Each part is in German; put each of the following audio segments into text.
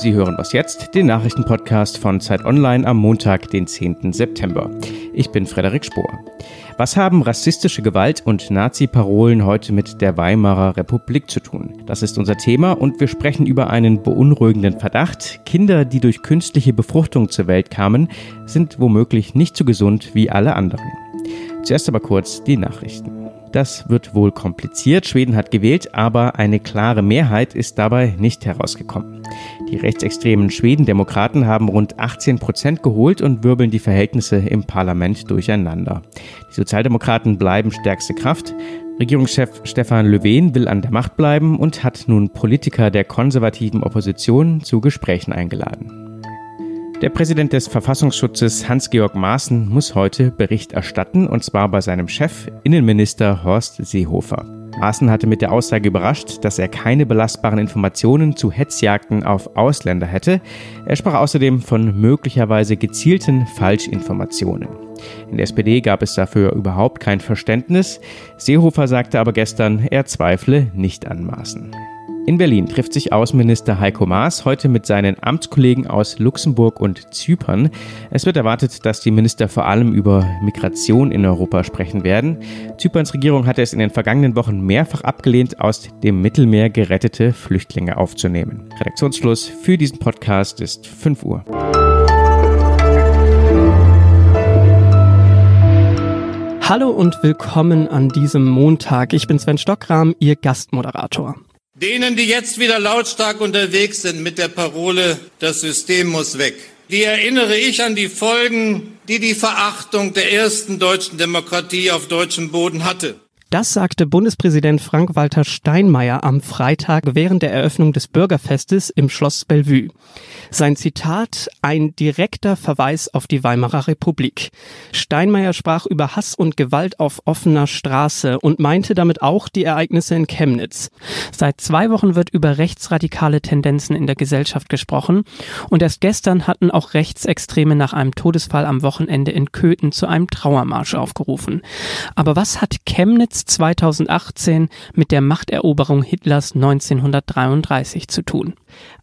Sie hören was jetzt, den Nachrichtenpodcast von Zeit Online am Montag, den 10. September. Ich bin Frederik Spohr. Was haben rassistische Gewalt und Nazi-Parolen heute mit der Weimarer Republik zu tun? Das ist unser Thema und wir sprechen über einen beunruhigenden Verdacht. Kinder, die durch künstliche Befruchtung zur Welt kamen, sind womöglich nicht so gesund wie alle anderen. Zuerst aber kurz die Nachrichten. Das wird wohl kompliziert. Schweden hat gewählt, aber eine klare Mehrheit ist dabei nicht herausgekommen. Die rechtsextremen Schwedendemokraten haben rund 18 Prozent geholt und wirbeln die Verhältnisse im Parlament durcheinander. Die Sozialdemokraten bleiben stärkste Kraft. Regierungschef Stefan Löwen will an der Macht bleiben und hat nun Politiker der konservativen Opposition zu Gesprächen eingeladen. Der Präsident des Verfassungsschutzes Hans-Georg Maaßen muss heute Bericht erstatten, und zwar bei seinem Chef, Innenminister Horst Seehofer. Maaßen hatte mit der Aussage überrascht, dass er keine belastbaren Informationen zu Hetzjagden auf Ausländer hätte. Er sprach außerdem von möglicherweise gezielten Falschinformationen. In der SPD gab es dafür überhaupt kein Verständnis. Seehofer sagte aber gestern, er zweifle nicht an Maaßen. In Berlin trifft sich Außenminister Heiko Maas heute mit seinen Amtskollegen aus Luxemburg und Zypern. Es wird erwartet, dass die Minister vor allem über Migration in Europa sprechen werden. Zyperns Regierung hatte es in den vergangenen Wochen mehrfach abgelehnt, aus dem Mittelmeer gerettete Flüchtlinge aufzunehmen. Redaktionsschluss für diesen Podcast ist 5 Uhr. Hallo und willkommen an diesem Montag. Ich bin Sven Stockram, Ihr Gastmoderator. Denen, die jetzt wieder lautstark unterwegs sind mit der Parole, das System muss weg, die erinnere ich an die Folgen, die die Verachtung der ersten deutschen Demokratie auf deutschem Boden hatte. Das sagte Bundespräsident Frank-Walter Steinmeier am Freitag während der Eröffnung des Bürgerfestes im Schloss Bellevue. Sein Zitat ein direkter Verweis auf die Weimarer Republik. Steinmeier sprach über Hass und Gewalt auf offener Straße und meinte damit auch die Ereignisse in Chemnitz. Seit zwei Wochen wird über rechtsradikale Tendenzen in der Gesellschaft gesprochen und erst gestern hatten auch Rechtsextreme nach einem Todesfall am Wochenende in Köthen zu einem Trauermarsch aufgerufen. Aber was hat Chemnitz 2018 mit der Machteroberung Hitlers 1933 zu tun.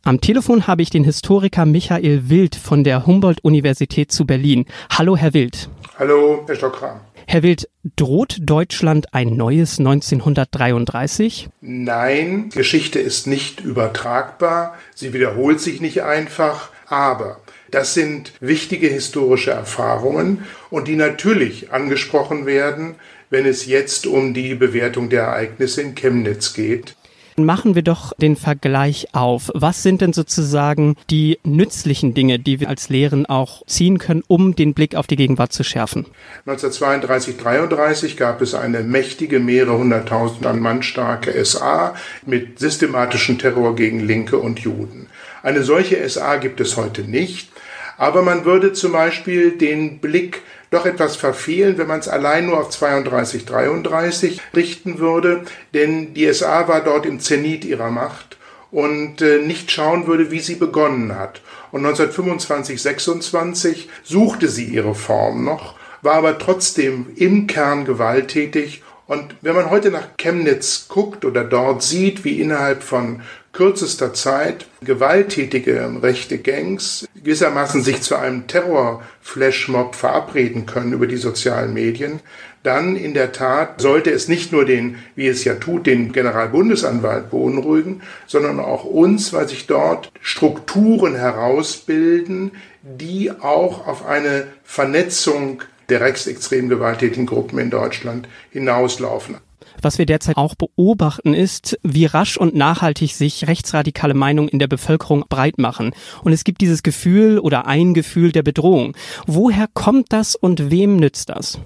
Am Telefon habe ich den Historiker Michael Wild von der Humboldt-Universität zu Berlin. Hallo, Herr Wild. Hallo, Herr Stockram. Herr Wild, droht Deutschland ein neues 1933? Nein, Geschichte ist nicht übertragbar, sie wiederholt sich nicht einfach, aber das sind wichtige historische Erfahrungen und die natürlich angesprochen werden, wenn es jetzt um die Bewertung der Ereignisse in Chemnitz geht. Machen wir doch den Vergleich auf. Was sind denn sozusagen die nützlichen Dinge, die wir als Lehren auch ziehen können, um den Blick auf die Gegenwart zu schärfen? 1932, 33 gab es eine mächtige, mehrere hunderttausend an Mann starke SA mit systematischem Terror gegen Linke und Juden. Eine solche SA gibt es heute nicht. Aber man würde zum Beispiel den Blick doch etwas verfehlen, wenn man es allein nur auf 32, 33 richten würde, denn die SA war dort im Zenit ihrer Macht und äh, nicht schauen würde, wie sie begonnen hat. Und 1925, 26 suchte sie ihre Form noch, war aber trotzdem im Kern gewalttätig und wenn man heute nach Chemnitz guckt oder dort sieht, wie innerhalb von kürzester Zeit gewalttätige rechte Gangs gewissermaßen sich zu einem Terror-Flashmob verabreden können über die sozialen Medien, dann in der Tat sollte es nicht nur den, wie es ja tut, den Generalbundesanwalt beunruhigen, sondern auch uns, weil sich dort Strukturen herausbilden, die auch auf eine Vernetzung der rechtsextrem gewalttätigen Gruppen in Deutschland hinauslaufen. Was wir derzeit auch beobachten, ist, wie rasch und nachhaltig sich rechtsradikale Meinungen in der Bevölkerung breit machen. Und es gibt dieses Gefühl oder ein Gefühl der Bedrohung. Woher kommt das und wem nützt das?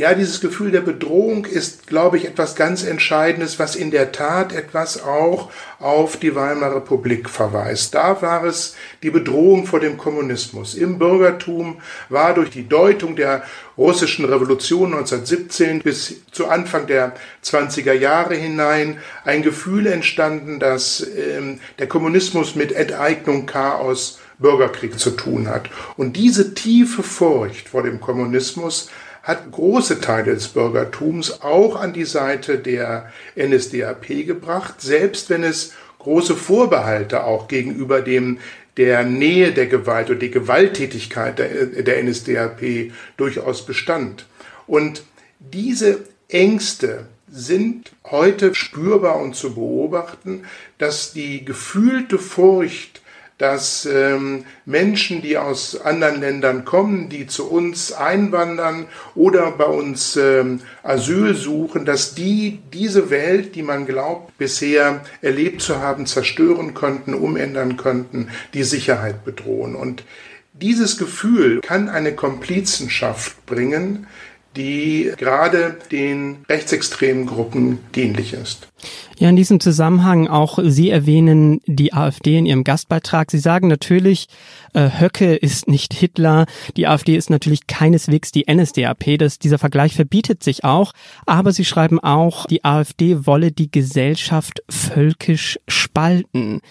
Ja, dieses Gefühl der Bedrohung ist, glaube ich, etwas ganz Entscheidendes, was in der Tat etwas auch auf die Weimarer Republik verweist. Da war es die Bedrohung vor dem Kommunismus. Im Bürgertum war durch die Deutung der russischen Revolution 1917 bis zu Anfang der 20er Jahre hinein ein Gefühl entstanden, dass ähm, der Kommunismus mit Enteignung, Chaos, Bürgerkrieg zu tun hat. Und diese tiefe Furcht vor dem Kommunismus hat große Teile des Bürgertums auch an die Seite der NSDAP gebracht, selbst wenn es große Vorbehalte auch gegenüber dem der Nähe der Gewalt oder die Gewalttätigkeit der, der NSDAP durchaus bestand. Und diese Ängste sind heute spürbar und zu beobachten, dass die gefühlte Furcht dass ähm, Menschen, die aus anderen Ländern kommen, die zu uns einwandern oder bei uns ähm, Asyl suchen, dass die diese Welt, die man glaubt bisher erlebt zu haben, zerstören könnten, umändern könnten, die Sicherheit bedrohen. Und dieses Gefühl kann eine Komplizenschaft bringen, die gerade den rechtsextremen Gruppen dienlich ist. Ja, in diesem Zusammenhang auch Sie erwähnen die AfD in Ihrem Gastbeitrag. Sie sagen natürlich, äh, Höcke ist nicht Hitler, die AfD ist natürlich keineswegs die NSDAP. Das, dieser Vergleich verbietet sich auch. Aber Sie schreiben auch, die AfD wolle die Gesellschaft völkisch spalten.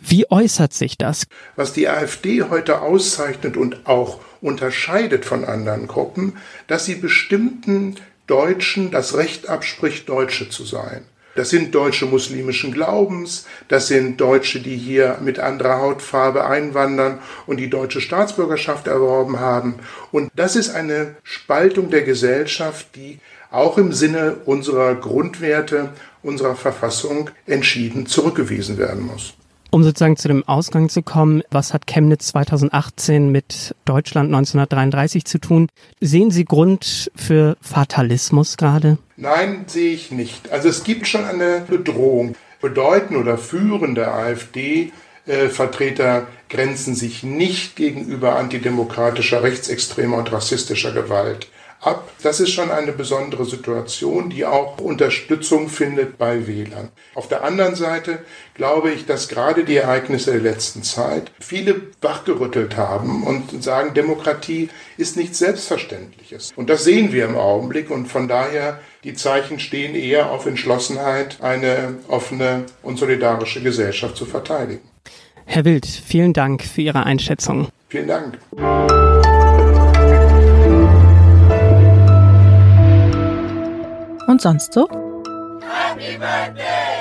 Wie äußert sich das? Was die AfD heute auszeichnet und auch unterscheidet von anderen Gruppen, dass sie bestimmten Deutschen das Recht abspricht, Deutsche zu sein. Das sind Deutsche muslimischen Glaubens, das sind Deutsche, die hier mit anderer Hautfarbe einwandern und die deutsche Staatsbürgerschaft erworben haben. Und das ist eine Spaltung der Gesellschaft, die auch im Sinne unserer Grundwerte, unserer Verfassung entschieden zurückgewiesen werden muss. Um sozusagen zu dem Ausgang zu kommen, was hat Chemnitz 2018 mit Deutschland 1933 zu tun? Sehen Sie Grund für Fatalismus gerade? Nein, sehe ich nicht. Also es gibt schon eine Bedrohung. Bedeuten oder führende AfD-Vertreter grenzen sich nicht gegenüber antidemokratischer, rechtsextremer und rassistischer Gewalt ab. Das ist schon eine besondere Situation, die auch Unterstützung findet bei Wählern. Auf der anderen Seite glaube ich, dass gerade die Ereignisse der letzten Zeit viele wachgerüttelt haben und sagen, Demokratie ist nichts Selbstverständliches. Und das sehen wir im Augenblick und von daher die Zeichen stehen eher auf Entschlossenheit, eine offene und solidarische Gesellschaft zu verteidigen. Herr Wild, vielen Dank für Ihre Einschätzung. Vielen Dank. Und sonst so? Happy Birthday!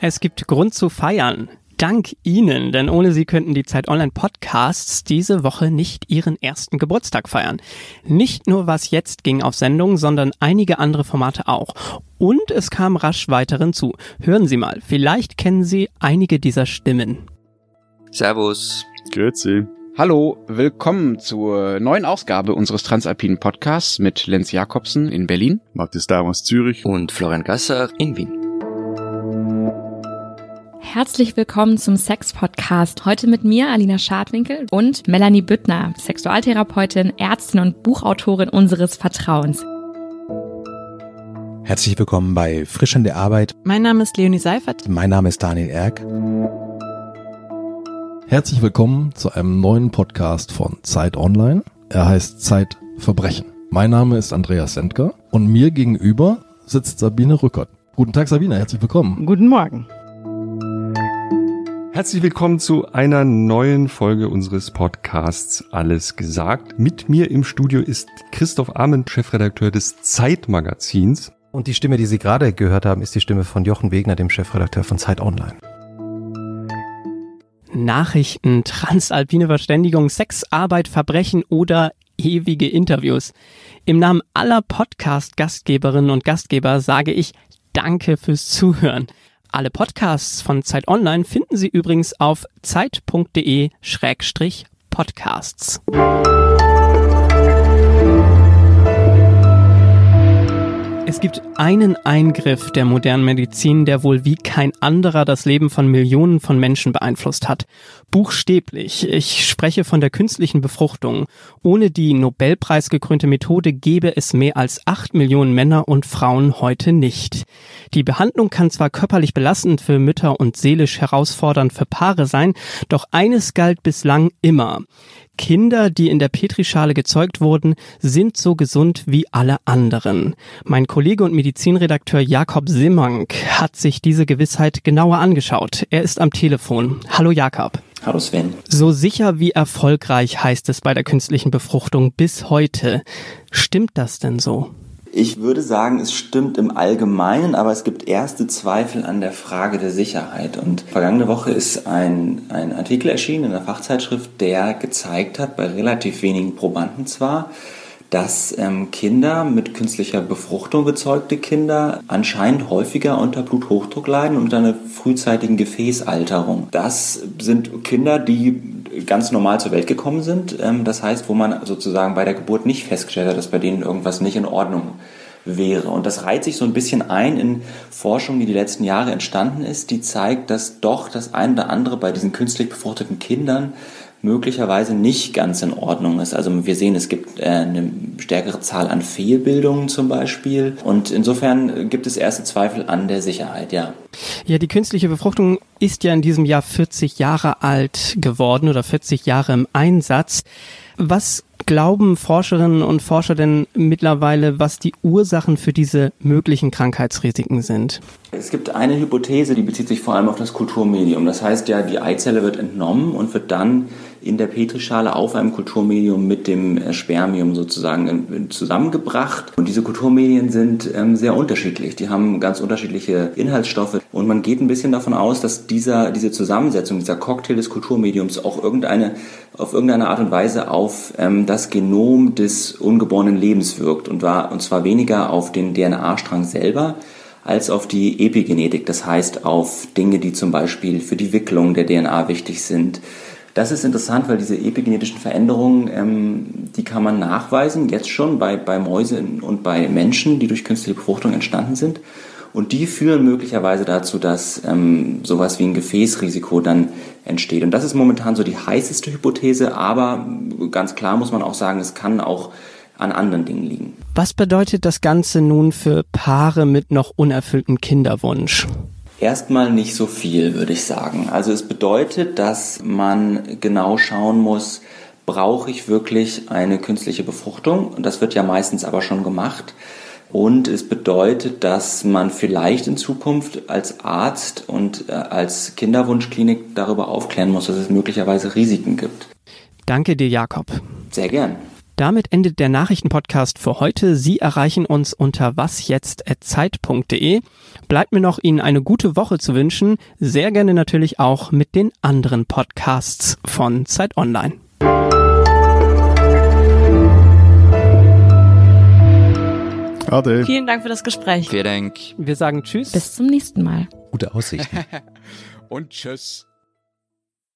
Es gibt Grund zu feiern. Dank Ihnen, denn ohne Sie könnten die Zeit Online Podcasts diese Woche nicht Ihren ersten Geburtstag feiern. Nicht nur was jetzt ging auf Sendung, sondern einige andere Formate auch. Und es kam rasch weiteren zu. Hören Sie mal, vielleicht kennen Sie einige dieser Stimmen. Servus. Grüezi. Hallo, willkommen zur neuen Ausgabe unseres Transalpinen Podcasts mit Lenz Jakobsen in Berlin, Matthias Daum aus Zürich und Florian Gasser in Wien. Herzlich willkommen zum Sex-Podcast. Heute mit mir, Alina Schadwinkel und Melanie Büttner, Sexualtherapeutin, Ärztin und Buchautorin unseres Vertrauens. Herzlich willkommen bei Frisch an der Arbeit. Mein Name ist Leonie Seifert. Mein Name ist Daniel Erck. Herzlich willkommen zu einem neuen Podcast von Zeit Online. Er heißt Zeit Verbrechen. Mein Name ist Andreas Sendker und mir gegenüber sitzt Sabine Rückert. Guten Tag, Sabine, herzlich willkommen. Guten Morgen. Herzlich willkommen zu einer neuen Folge unseres Podcasts Alles gesagt. Mit mir im Studio ist Christoph Ahmed, Chefredakteur des Zeitmagazins. Und die Stimme, die Sie gerade gehört haben, ist die Stimme von Jochen Wegner, dem Chefredakteur von Zeit Online. Nachrichten, transalpine Verständigung, Sexarbeit, Verbrechen oder ewige Interviews. Im Namen aller Podcast-Gastgeberinnen und Gastgeber sage ich Danke fürs Zuhören. Alle Podcasts von Zeit Online finden Sie übrigens auf zeit.de-podcasts. Es gibt einen Eingriff der modernen Medizin, der wohl wie kein anderer das Leben von Millionen von Menschen beeinflusst hat. Buchstäblich. Ich spreche von der künstlichen Befruchtung. Ohne die Nobelpreisgekrönte Methode gäbe es mehr als acht Millionen Männer und Frauen heute nicht. Die Behandlung kann zwar körperlich belastend für Mütter und seelisch herausfordernd für Paare sein, doch eines galt bislang immer. Kinder, die in der Petrischale gezeugt wurden, sind so gesund wie alle anderen. Mein Kollege und Medizinredakteur Jakob Simmank hat sich diese Gewissheit genauer angeschaut. Er ist am Telefon. Hallo Jakob. Hallo Sven. So sicher wie erfolgreich heißt es bei der künstlichen Befruchtung bis heute. Stimmt das denn so? Ich würde sagen, es stimmt im Allgemeinen, aber es gibt erste Zweifel an der Frage der Sicherheit. Und vergangene Woche ist ein, ein Artikel erschienen in der Fachzeitschrift, der gezeigt hat, bei relativ wenigen Probanden zwar, dass ähm, Kinder mit künstlicher Befruchtung gezeugte Kinder anscheinend häufiger unter Bluthochdruck leiden und unter einer frühzeitigen Gefäßalterung. Das sind Kinder, die ganz normal zur Welt gekommen sind. Ähm, das heißt, wo man sozusagen bei der Geburt nicht festgestellt hat, dass bei denen irgendwas nicht in Ordnung wäre. Und das reiht sich so ein bisschen ein in Forschung, die die letzten Jahre entstanden ist, die zeigt, dass doch das eine oder andere bei diesen künstlich befruchteten Kindern möglicherweise nicht ganz in Ordnung ist. Also wir sehen, es gibt äh, eine stärkere Zahl an Fehlbildungen zum Beispiel. Und insofern gibt es erste Zweifel an der Sicherheit, ja. Ja, die künstliche Befruchtung ist ja in diesem Jahr 40 Jahre alt geworden oder 40 Jahre im Einsatz. Was glauben Forscherinnen und Forscher denn mittlerweile, was die Ursachen für diese möglichen Krankheitsrisiken sind? Es gibt eine Hypothese, die bezieht sich vor allem auf das Kulturmedium. Das heißt ja, die Eizelle wird entnommen und wird dann in der Petrischale auf einem Kulturmedium mit dem äh, Spermium sozusagen zusammengebracht. Und diese Kulturmedien sind ähm, sehr unterschiedlich. Die haben ganz unterschiedliche Inhaltsstoffe. Und man geht ein bisschen davon aus, dass dieser, diese Zusammensetzung, dieser Cocktail des Kulturmediums auch irgendeine, auf irgendeine Art und Weise auf ähm, das Genom des ungeborenen Lebens wirkt. Und, war, und zwar weniger auf den DNA-Strang selber, als auf die Epigenetik, das heißt auf Dinge, die zum Beispiel für die Wicklung der DNA wichtig sind, das ist interessant, weil diese epigenetischen Veränderungen, ähm, die kann man nachweisen, jetzt schon bei, bei Mäusen und bei Menschen, die durch künstliche Befruchtung entstanden sind. Und die führen möglicherweise dazu, dass ähm, sowas wie ein Gefäßrisiko dann entsteht. Und das ist momentan so die heißeste Hypothese, aber ganz klar muss man auch sagen, es kann auch an anderen Dingen liegen. Was bedeutet das Ganze nun für Paare mit noch unerfülltem Kinderwunsch? Erstmal nicht so viel, würde ich sagen. Also es bedeutet, dass man genau schauen muss, brauche ich wirklich eine künstliche Befruchtung? Das wird ja meistens aber schon gemacht. Und es bedeutet, dass man vielleicht in Zukunft als Arzt und äh, als Kinderwunschklinik darüber aufklären muss, dass es möglicherweise Risiken gibt. Danke dir, Jakob. Sehr gern. Damit endet der Nachrichtenpodcast für heute. Sie erreichen uns unter wasjetzt.zeit.de. Bleibt mir noch, Ihnen eine gute Woche zu wünschen. Sehr gerne natürlich auch mit den anderen Podcasts von Zeit Online. Ade. Vielen Dank für das Gespräch. Vielen Dank. Wir sagen Tschüss. Bis zum nächsten Mal. Gute Aussicht. Und Tschüss.